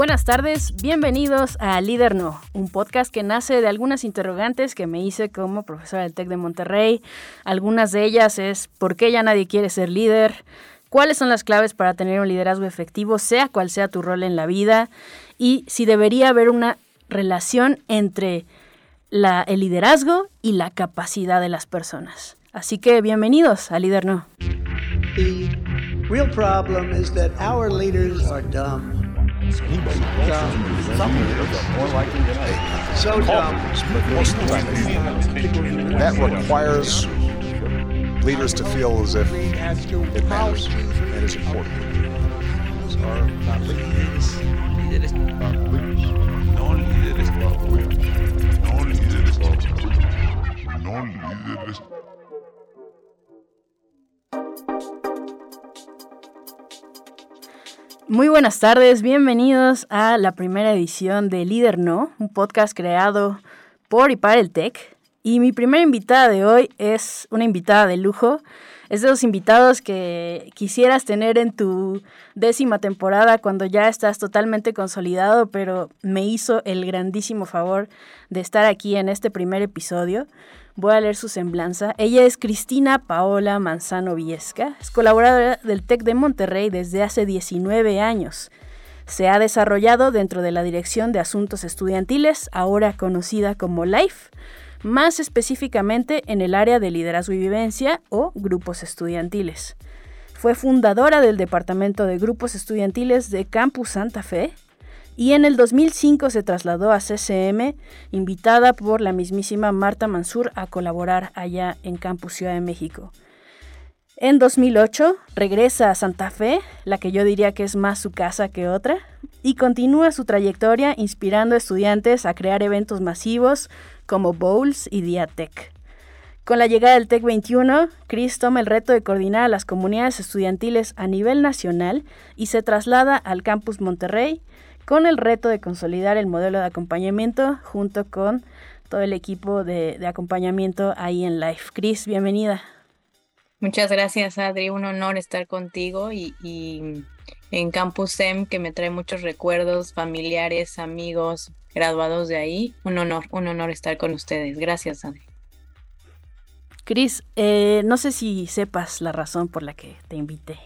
Buenas tardes, bienvenidos a Líder No, un podcast que nace de algunas interrogantes que me hice como profesora del TEC de Monterrey. Algunas de ellas es ¿por qué ya nadie quiere ser líder? ¿Cuáles son las claves para tener un liderazgo efectivo, sea cual sea tu rol en la vida? Y si debería haber una relación entre el liderazgo y la capacidad de las personas. Así que bienvenidos a Líder No. The real problem is that our leaders are dumb. So dumb. Most of the time, that requires leaders to feel as if it matters and is important. These are not leaders. líderes Not leaders. no líderes No leaders. no líderes no líderes. Muy buenas tardes, bienvenidos a la primera edición de Líder No, un podcast creado por y para el TEC. Y mi primera invitada de hoy es una invitada de lujo. Es de los invitados que quisieras tener en tu décima temporada cuando ya estás totalmente consolidado, pero me hizo el grandísimo favor de estar aquí en este primer episodio. Voy a leer su semblanza. Ella es Cristina Paola Manzano Viesca. Es colaboradora del TEC de Monterrey desde hace 19 años. Se ha desarrollado dentro de la Dirección de Asuntos Estudiantiles, ahora conocida como LIFE, más específicamente en el área de liderazgo y vivencia o grupos estudiantiles. Fue fundadora del Departamento de Grupos Estudiantiles de Campus Santa Fe y en el 2005 se trasladó a CCM, invitada por la mismísima Marta Mansur a colaborar allá en Campus Ciudad de México. En 2008 regresa a Santa Fe, la que yo diría que es más su casa que otra, y continúa su trayectoria inspirando a estudiantes a crear eventos masivos como Bowls y Diatec. Con la llegada del TEC 21, Chris toma el reto de coordinar a las comunidades estudiantiles a nivel nacional y se traslada al campus Monterrey con el reto de consolidar el modelo de acompañamiento junto con todo el equipo de, acompañamiento ahí en Life. Chris, bienvenida. Muchas gracias, Adri. Un honor estar contigo y en Campus SEM, que me trae muchos recuerdos familiares, amigos, graduados de ahí. Un honor, un honor estar con ustedes. Gracias, Adri. Chris, eh, no sé si sepas la razón por la que te invité.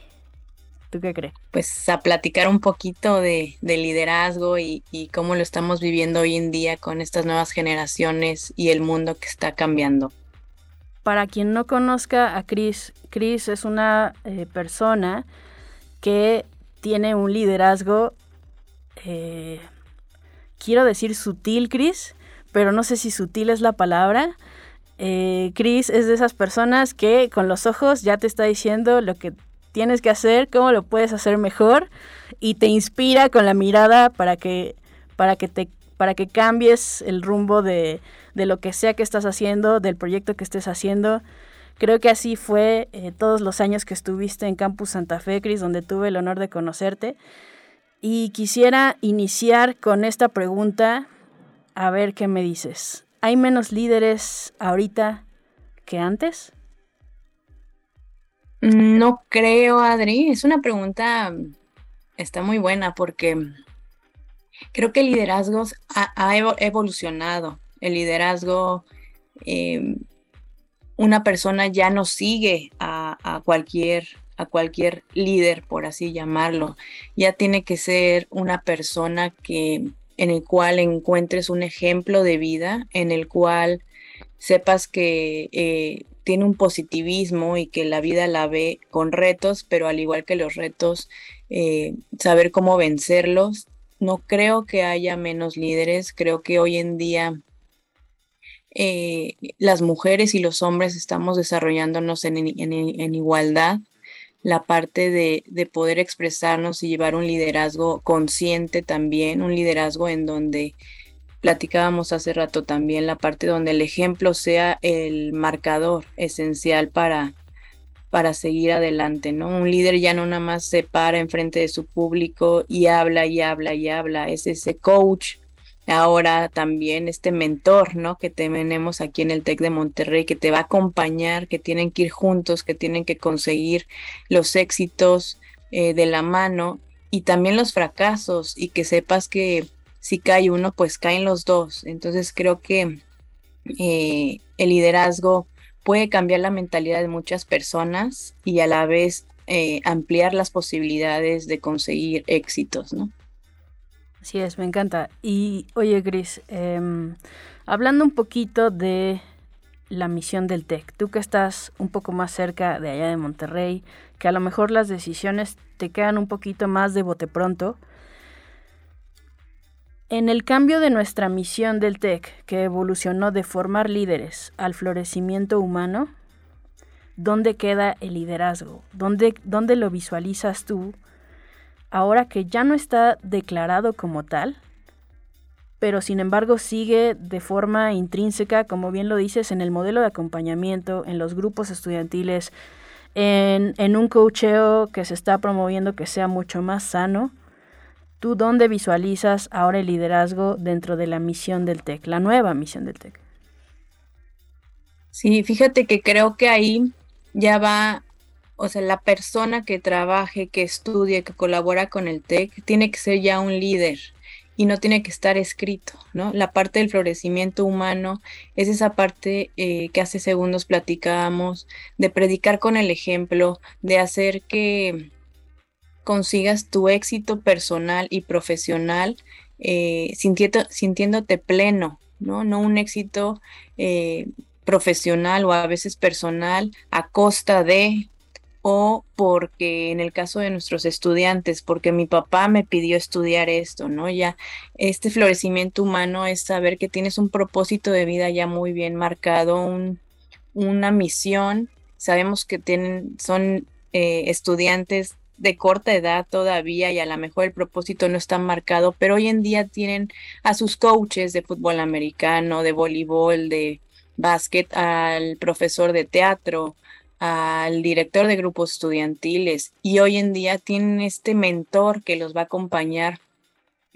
¿Tú qué crees? Pues a platicar un poquito de, de liderazgo y, y cómo lo estamos viviendo hoy en día con estas nuevas generaciones y el mundo que está cambiando. Para quien no conozca a Chris, Chris es una eh, persona que tiene un liderazgo, eh, quiero decir sutil, Chris, pero no sé si sutil es la palabra. Eh, Chris es de esas personas que con los ojos ya te está diciendo lo que tienes que hacer, cómo lo puedes hacer mejor y te inspira con la mirada para que, para que, te, para que cambies el rumbo de, de lo que sea que estás haciendo, del proyecto que estés haciendo. Creo que así fue eh, todos los años que estuviste en Campus Santa Fe, Cris, donde tuve el honor de conocerte. Y quisiera iniciar con esta pregunta, a ver qué me dices. ¿Hay menos líderes ahorita que antes? No creo, Adri. Es una pregunta, está muy buena porque creo que el liderazgo ha, ha evo- evolucionado. El liderazgo, eh, una persona ya no sigue a, cualquier a cualquier líder, por así llamarlo. Ya tiene que ser una persona que en el cual encuentres un ejemplo de vida, en el cual sepas que eh, tiene un positivismo y que la vida la ve con retos, pero al igual que los retos, eh, saber cómo vencerlos. No creo que haya menos líderes, creo que hoy en día eh, las mujeres y los hombres estamos desarrollándonos en, igualdad. La parte de, de, poder expresarnos y llevar un liderazgo consciente también, un liderazgo en donde platicábamos hace rato también, la parte donde el ejemplo sea el marcador esencial para, para seguir adelante, ¿no? Un líder ya no nada más se para enfrente de su público y habla y habla y habla, es ese coach, ahora también este mentor, ¿no? Que tenemos aquí en el TEC de Monterrey, que te va a acompañar, que tienen que ir juntos, que tienen que conseguir los éxitos eh, de la mano y también los fracasos y que sepas que si cae uno, pues caen los dos. Entonces creo que eh, el liderazgo puede cambiar la mentalidad de muchas personas y a la vez eh, ampliar las posibilidades de conseguir éxitos, ¿no? Así es, me encanta. Y oye, Gris, em, hablando un poquito de la misión del TEC, tú que estás un poco más cerca de allá de Monterrey, que a lo mejor las decisiones te quedan un poquito más de bote pronto, en el cambio de nuestra misión del TEC, que evolucionó de formar líderes al florecimiento humano, ¿dónde queda el liderazgo? ¿Dónde, dónde lo visualizas tú ahora que ya no está declarado como tal, pero sin embargo sigue de forma intrínseca, como bien lo dices, en el modelo de acompañamiento, en los grupos estudiantiles, en, un coacheo que se está promoviendo que sea mucho más sano? ¿Tú dónde visualizas ahora el liderazgo dentro de la misión del TEC, la nueva misión del TEC? Sí, fíjate que creo que ahí ya va, o sea, la persona que trabaje, que estudie, que colabora con el TEC, tiene que ser ya un líder y no tiene que estar escrito, ¿no? La parte del florecimiento humano es esa parte eh, que hace segundos platicábamos, de predicar con el ejemplo, de hacer que consigas tu éxito personal y profesional eh, sintiéndote pleno, ¿no? No un éxito eh, profesional o a veces personal a costa de o porque en el caso de nuestros estudiantes, porque mi papá me pidió estudiar esto, ¿no? Ya este florecimiento humano es saber que tienes un propósito de vida ya muy bien marcado, una misión. Sabemos que tienen, son eh, estudiantes de corta edad todavía y a lo mejor el propósito no está marcado, pero hoy en día tienen a sus coaches de fútbol americano, de voleibol, de básquet, al profesor de teatro, al director de grupos estudiantiles y hoy en día tienen este mentor que los va a acompañar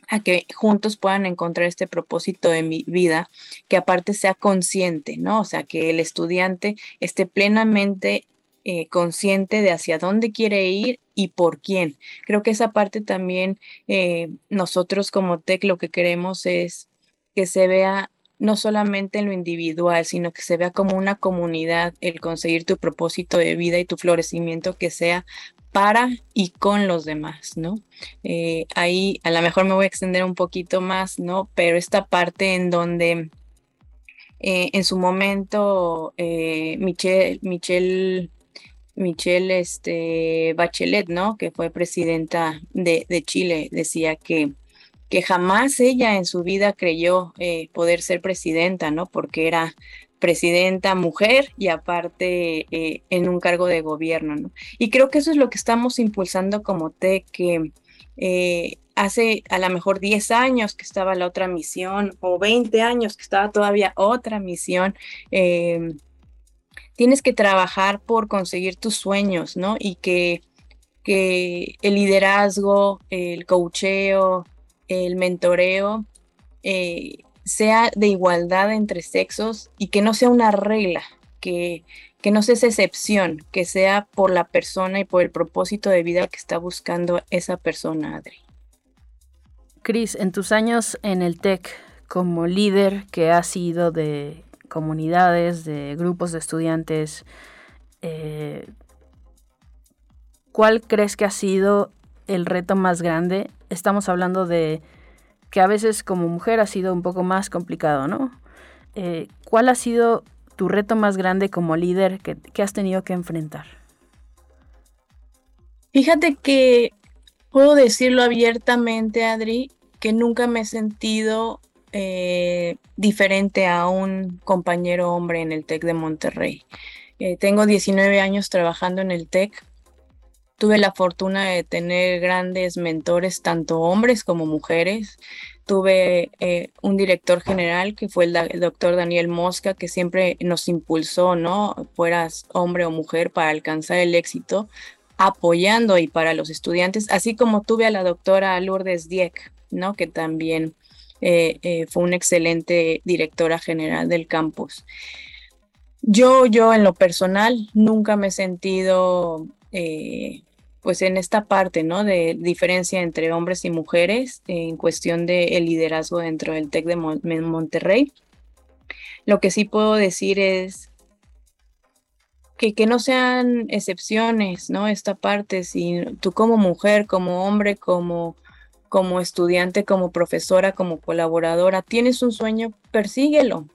a que juntos puedan encontrar este propósito de mi vida, que aparte sea consciente, ¿no? O sea, que el estudiante esté plenamente eh, consciente de hacia dónde quiere ir y por quién. Creo que esa parte también eh, nosotros como TEC lo que queremos es que se vea no solamente en lo individual, sino que se vea como una comunidad el conseguir tu propósito de vida y tu florecimiento que sea para y con los demás, ¿no? Eh, ahí a lo mejor me voy a extender un poquito más, ¿no? Pero esta parte en donde en su momento Michelle, Michelle Michelle este, Bachelet, ¿no? Que fue presidenta de, Chile, decía que, que jamás ella en su vida creyó eh, poder ser presidenta, ¿no? Porque era presidenta mujer y aparte eh, en un cargo de gobierno, ¿no? Y creo que eso es lo que estamos impulsando como TEC, que eh, hace a lo mejor 10 años que estaba la otra misión o 20 años que estaba todavía otra misión. tienes que trabajar por conseguir tus sueños, ¿no? Y que, que el liderazgo, el coacheo, el mentoreo eh, sea de igualdad entre sexos y que no sea una regla, que, que no sea excepción, que sea por la persona y por el propósito de vida que está buscando esa persona, Adri. Cris, en tus años en el TEC, como líder que has sido de comunidades, de grupos de estudiantes, eh, ¿cuál crees que ha sido el reto más grande? Estamos hablando de que a veces como mujer ha sido un poco más complicado, ¿no? Eh, ¿Cuál ha sido tu reto más grande como líder que, has tenido que enfrentar? Fíjate que puedo decirlo abiertamente, Adri, que nunca me he sentido eh, diferente a un compañero hombre en el TEC de Monterrey. Eh, tengo 19 años trabajando en el TEC Tuve la fortuna de tener grandes mentores, tanto hombres como mujeres. Tuve eh, un director general que fue el, doctor Daniel Mosca, que siempre nos impulsó, ¿no? Fueras hombre o mujer para alcanzar el éxito, apoyando y para los estudiantes, así como tuve a la doctora Lourdes Dieck, ¿no? Que también eh, eh, fue una excelente directora general del campus. Yo, yo en lo personal, nunca me he sentido pues en esta parte, ¿no? De diferencia entre hombres y mujeres en cuestión del el liderazgo dentro del TEC de Monterrey. Lo que sí puedo decir es que, que no sean excepciones, ¿no? Esta parte, si tú como mujer, como hombre, como, como estudiante, como profesora, como colaboradora, tienes un sueño, persíguelo,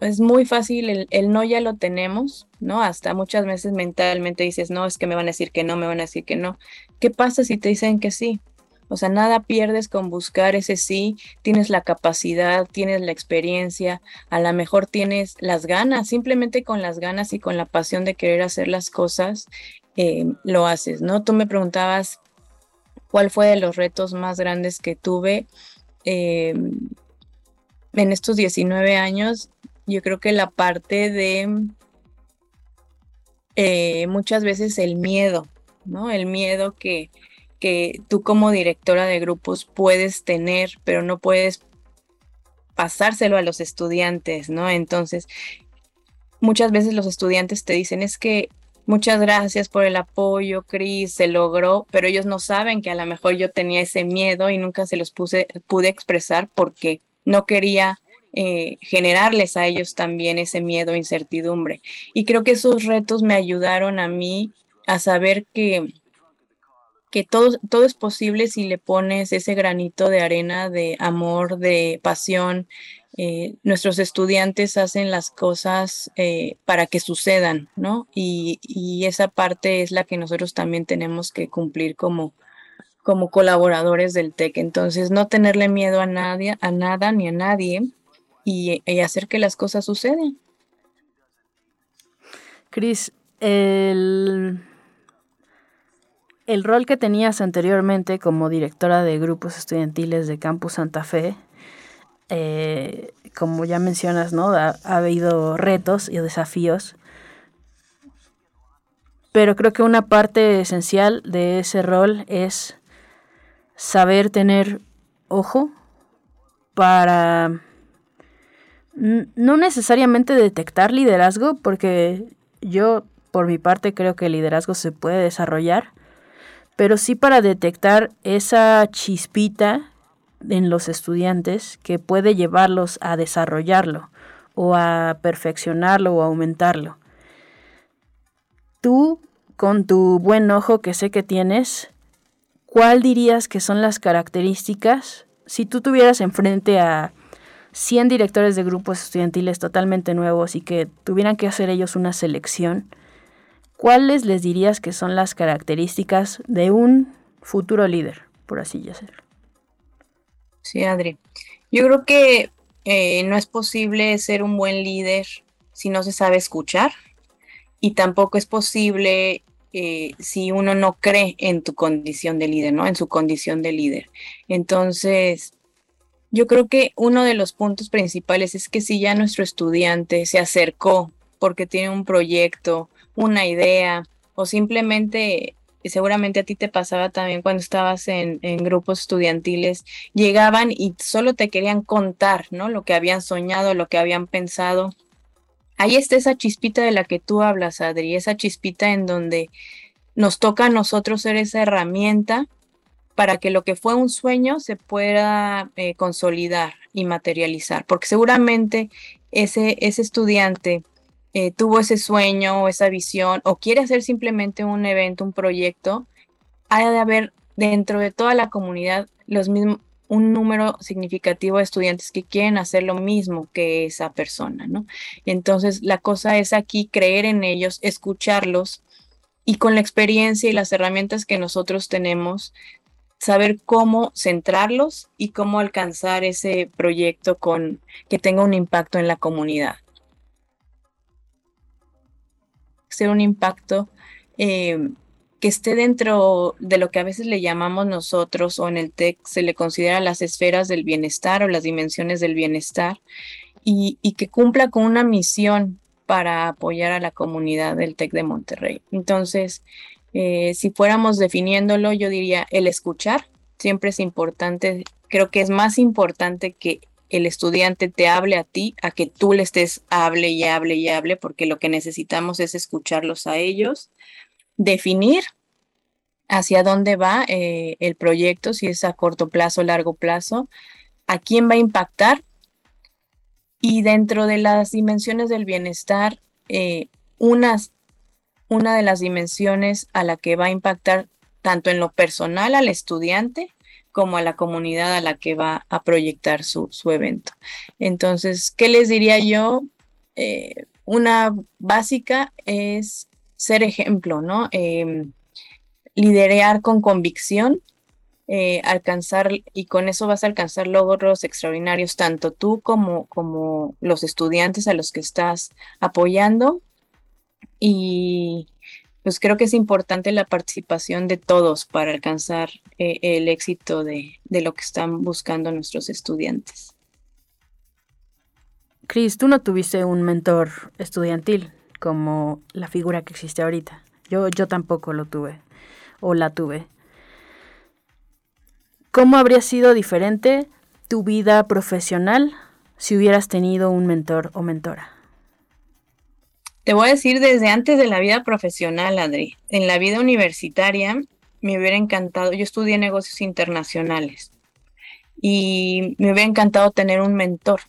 es muy fácil, el, no ya lo tenemos, ¿no? Hasta muchas veces mentalmente dices, no, es que me van a decir que no, me van a decir que no. ¿Qué pasa si te dicen que sí? O sea, nada pierdes con buscar ese sí, tienes la capacidad, tienes la experiencia, a lo mejor tienes las ganas, simplemente con las ganas y con la pasión de querer hacer las cosas, eh, lo haces, ¿no? Tú me preguntabas cuál fue de los retos más grandes que tuve eh, en estos 19 años yo creo que la parte de eh, muchas veces el miedo, ¿no? El miedo que, que tú como directora de grupos puedes tener, pero no puedes pasárselo a los estudiantes, ¿no? Entonces, muchas veces los estudiantes te dicen, es que muchas gracias por el apoyo, Cris, se logró, pero ellos no saben que a lo mejor yo tenía ese miedo y nunca se los puse, pude expresar porque no quería eh, generarles a ellos también ese miedo, incertidumbre. Y creo que esos retos me ayudaron a mí a saber que, que todo, todo es posible si le pones ese granito de arena de amor, de pasión. Eh, nuestros estudiantes hacen las cosas eh, para que sucedan, ¿no? Y, y, esa parte es la que nosotros también tenemos que cumplir como, como colaboradores del TEC. Entonces, no tenerle miedo a nadie, a nada ni a nadie, y, hacer que las cosas sucedan. Cris, el, el rol que tenías anteriormente como directora de grupos estudiantiles de Campus Santa Fe, eh, como ya mencionas, ¿no? Ha, habido retos y desafíos. Pero creo que una parte esencial de ese rol es saber tener ojo para no necesariamente detectar liderazgo, porque yo por mi parte creo que el liderazgo se puede desarrollar, pero sí para detectar esa chispita en los estudiantes que puede llevarlos a desarrollarlo o a perfeccionarlo o aumentarlo. Tú, con tu buen ojo que sé que tienes, ¿cuál dirías que son las características si tú tuvieras enfrente a 100 directores de grupos estudiantiles totalmente nuevos y que tuvieran que hacer ellos una selección, ¿cuáles les dirías que son las características de un futuro líder, por así decirlo? Sí, Adri. Yo creo que eh, no es posible ser un buen líder si no se sabe escuchar y tampoco es posible eh, si uno no cree en tu condición de líder, ¿no? En su condición de líder. Entonces, yo creo que uno de los puntos principales es que si ya nuestro estudiante se acercó porque tiene un proyecto, una idea o simplemente seguramente a ti te pasaba también cuando estabas en, grupos estudiantiles, llegaban y solo te querían contar, ¿no? Lo que habían soñado, lo que habían pensado. Ahí está esa chispita de la que tú hablas, Adri, esa chispita en donde nos toca a nosotros ser esa herramienta para que lo que fue un sueño se pueda eh, consolidar y materializar, porque seguramente ese, ese estudiante eh, tuvo ese sueño o esa visión o quiere hacer simplemente un evento, un proyecto, ha de haber dentro de toda la comunidad los mismos, un número significativo de estudiantes que quieren hacer lo mismo que esa persona, ¿no? Entonces, la cosa es aquí creer en ellos, escucharlos y con la experiencia y las herramientas que nosotros tenemos, saber cómo centrarlos y cómo alcanzar ese proyecto con que tenga un impacto en la comunidad. Ser un impacto eh, que esté dentro de lo que a veces le llamamos nosotros o en el TEC se le considera las esferas del bienestar o las dimensiones del bienestar y, y que cumpla con una misión para apoyar a la comunidad del TEC de Monterrey. Entonces, eh, si fuéramos definiéndolo, yo diría el escuchar, siempre es importante, creo que es más importante que el estudiante te hable a ti, a que tú le estés hable y hable y hable, porque lo que necesitamos es escucharlos a ellos. Definir, hacia dónde va eh, el proyecto, si es a corto plazo, largo plazo, a quién va a impactar y dentro de las dimensiones del bienestar, eh, unas, una de las dimensiones a la que va a impactar tanto en lo personal al estudiante como a la comunidad a la que va a proyectar su, su evento. Entonces, ¿qué les diría yo? Eh, una básica es ser ejemplo, ¿no? Em, liderear con convicción, eh, alcanzar, y con eso vas a alcanzar logros extraordinarios, tanto tú como, como los estudiantes a los que estás apoyando. Y pues creo que es importante la participación de todos para alcanzar eh, el éxito de, de lo que están buscando nuestros estudiantes. Cris, tú no tuviste un mentor estudiantil como la figura que existe ahorita. Yo, yo tampoco lo tuve o la tuve. ¿Cómo habría sido diferente tu vida profesional si hubieras tenido un mentor o mentora? Te voy a decir desde antes de la vida profesional, Adri. En la vida universitaria me hubiera encantado, yo estudié negocios internacionales y me hubiera encantado tener un mentor,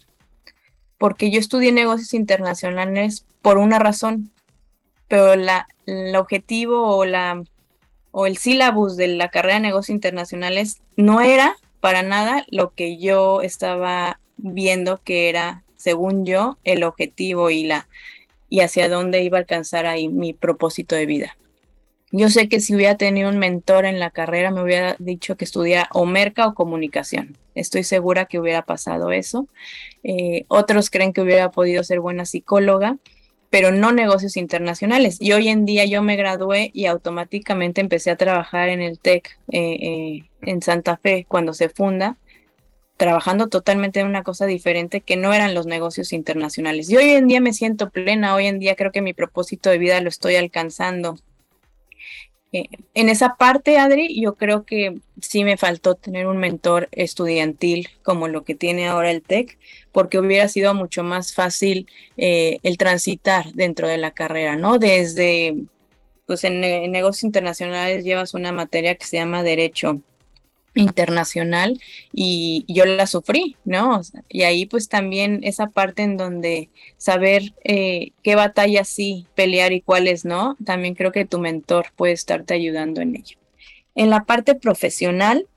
porque yo estudié negocios internacionales por una razón, pero la, el objetivo o la o el sílabus de la carrera de negocios internacionales no era para nada lo que yo estaba viendo que era, según yo, el objetivo y la y hacia dónde iba a alcanzar ahí mi propósito de vida. Yo sé que si hubiera tenido un mentor en la carrera me hubiera dicho que estudiara o merca o comunicación. Estoy segura que hubiera pasado eso. Eh, otros creen que hubiera podido ser buena psicóloga pero no negocios internacionales. Y hoy en día yo me gradué y automáticamente empecé a trabajar en el TEC eh, eh, en Santa Fe cuando se funda, trabajando totalmente en una cosa diferente que no eran los negocios internacionales. Y hoy en día me siento plena, hoy en día creo que mi propósito de vida lo estoy alcanzando eh, en esa parte, Adri, yo creo que sí me faltó tener un mentor estudiantil como lo que tiene ahora el TEC, porque hubiera sido mucho más fácil eh, el transitar dentro de la carrera, ¿no? Desde, pues en, en negocios internacionales llevas una materia que se llama Derecho internacional y yo la sufrí, ¿no? Y ahí pues también esa parte en donde saber eh, qué batallas sí pelear y cuáles no, también creo que tu mentor puede estarte ayudando en ello. En la parte profesional,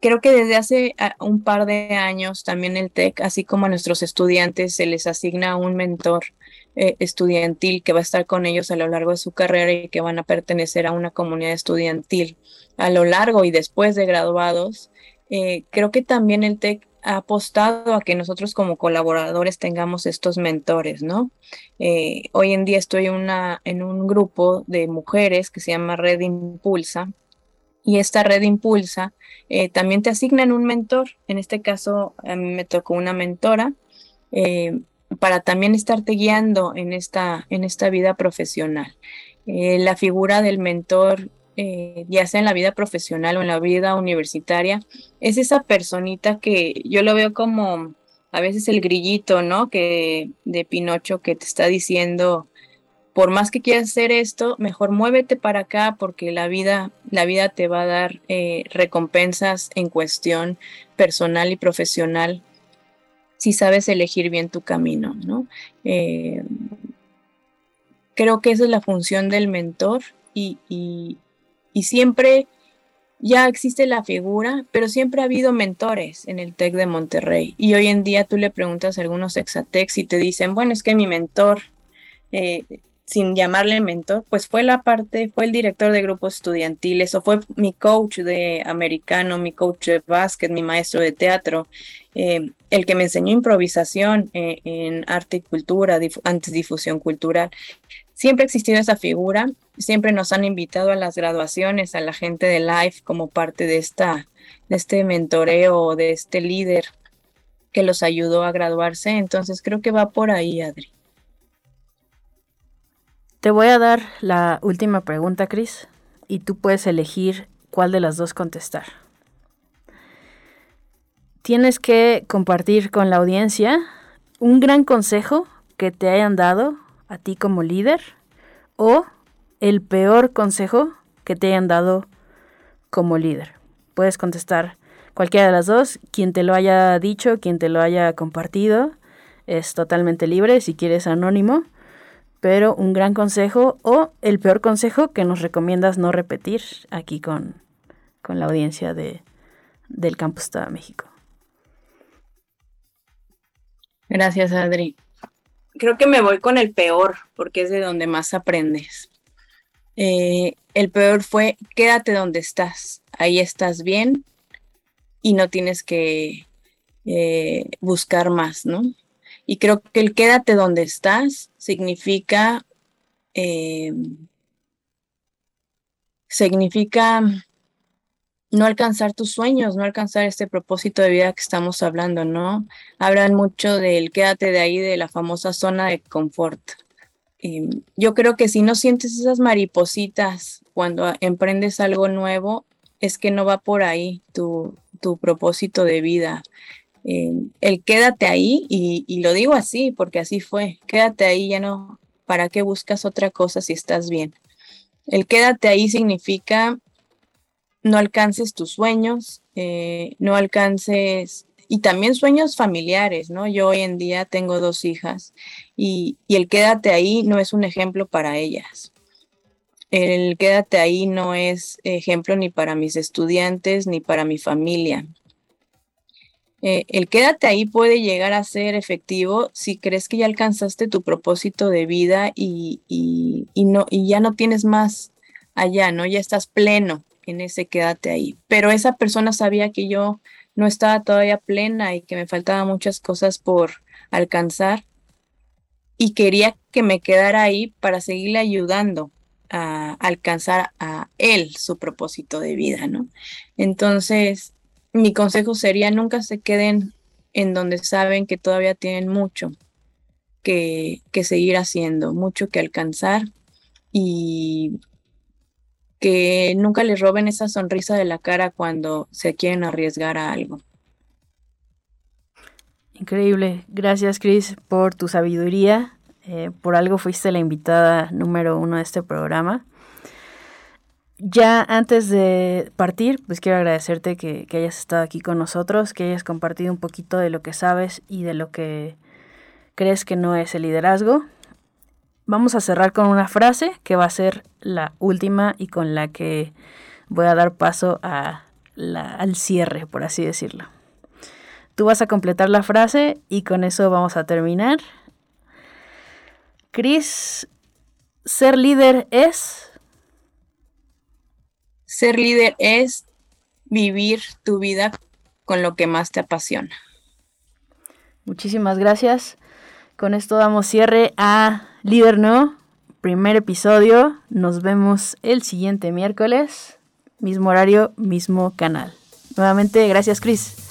creo que desde hace ah, un par de años también el TEC, así como a nuestros estudiantes, se les asigna un mentor eh, estudiantil que va a estar con ellos a lo largo de su carrera y que van a pertenecer a una comunidad estudiantil a lo largo y después de graduados. Eh, creo que también el TEC ha apostado a que nosotros como colaboradores tengamos estos mentores, ¿no? Eh, hoy en día estoy una, en un grupo de mujeres que se llama Red Impulsa y esta Red Impulsa también te asignan un mentor. En este caso a mí me tocó una mentora para también estarte guiando en esta, en esta vida profesional. Eh, la figura del mentor, eh, ya sea en la vida profesional o en la vida universitaria, es esa personita que yo lo veo como a veces el grillito, ¿no? Que de Pinocho que te está diciendo, por más que quieras hacer esto, mejor muévete para acá porque la vida, la vida te va a dar eh, recompensas en cuestión personal y profesional si sabes elegir bien tu camino, ¿no? Eh, creo que esa es la función del mentor y, siempre ya existe la figura, pero siempre ha habido mentores en el TEC de Monterrey. Y hoy en día tú le preguntas a algunos exatecs y te dicen, bueno, es que mi mentor, eh, sin llamarle mentor, pues fue la parte, fue el director de grupos estudiantiles o fue mi coach de americano, mi coach de básquet, mi maestro de teatro. Eh, el que me enseñó improvisación eh, en arte y cultura, antes difusión cultural. Siempre ha existido esa figura, siempre nos han invitado a las graduaciones, a la gente de Life como parte de, esta, de este mentoreo, de este líder que los ayudó a graduarse. Entonces creo que va por ahí, Adri. Te voy a dar la última pregunta, Cris, y tú puedes elegir cuál de las dos contestar tienes que compartir con la audiencia un gran consejo que te hayan dado a ti como líder o el peor consejo que te hayan dado como líder. Puedes contestar cualquiera de las dos, quien te lo haya dicho, quien te lo haya compartido, es totalmente libre si quieres anónimo, pero un gran consejo o el peor consejo que nos recomiendas no repetir aquí con, con la audiencia de, del Campus de México. Gracias, Adri. Creo que me voy con el peor, porque es de donde más aprendes. Eh, el peor fue, quédate donde estás, ahí estás bien y no tienes que eh, buscar más, ¿no? Y creo que el quédate donde estás significa, eh, significa no alcanzar tus sueños, no alcanzar este propósito de vida que estamos hablando, ¿no? Hablan mucho del quédate de ahí, de la famosa zona de confort. yo creo que si no sientes esas maripositas cuando emprendes algo nuevo, es que no va por ahí tu, propósito de vida. el quédate ahí, y, y lo digo así, porque así fue, quédate ahí, ya no, ¿para qué buscas otra cosa si estás bien? El quédate ahí significa no alcances tus sueños, eh, no alcances, y también sueños familiares, ¿no? Yo hoy en día tengo dos hijas y, el quédate ahí no es un ejemplo para ellas. El quédate ahí no es ejemplo ni para mis estudiantes ni para mi familia. Eh, el quédate ahí puede llegar a ser efectivo si crees que ya alcanzaste tu propósito de vida y, y, no, y ya no tienes más allá, ¿no? Ya estás pleno en ese quédate ahí. Pero esa persona sabía que yo no estaba todavía plena y que me faltaban muchas cosas por alcanzar y quería que me quedara ahí para seguirle ayudando a alcanzar a él su propósito de vida, ¿no? Entonces, mi consejo sería nunca se queden en donde saben que todavía tienen mucho que, que seguir haciendo, mucho que alcanzar y que nunca les roben esa sonrisa de la cara cuando se quieren arriesgar a algo. Increíble. Gracias, Chris, por tu sabiduría. Eh, por algo fuiste la invitada número uno de este programa. Ya antes de partir, pues quiero agradecerte que, que, hayas estado aquí con nosotros, que hayas compartido un poquito de lo que sabes y de lo que crees que no es el liderazgo. Vamos a cerrar con una frase que va a ser la última y con la que voy a dar paso a al cierre, por así decirlo. Tú vas a completar la frase y con eso vamos a terminar. Cris, ser líder es... Ser líder es vivir tu vida con lo que más te apasiona. Muchísimas gracias. Con esto damos cierre a Líder No, primer episodio. Nos vemos el siguiente miércoles, mismo horario, mismo canal. Nuevamente, gracias Chris.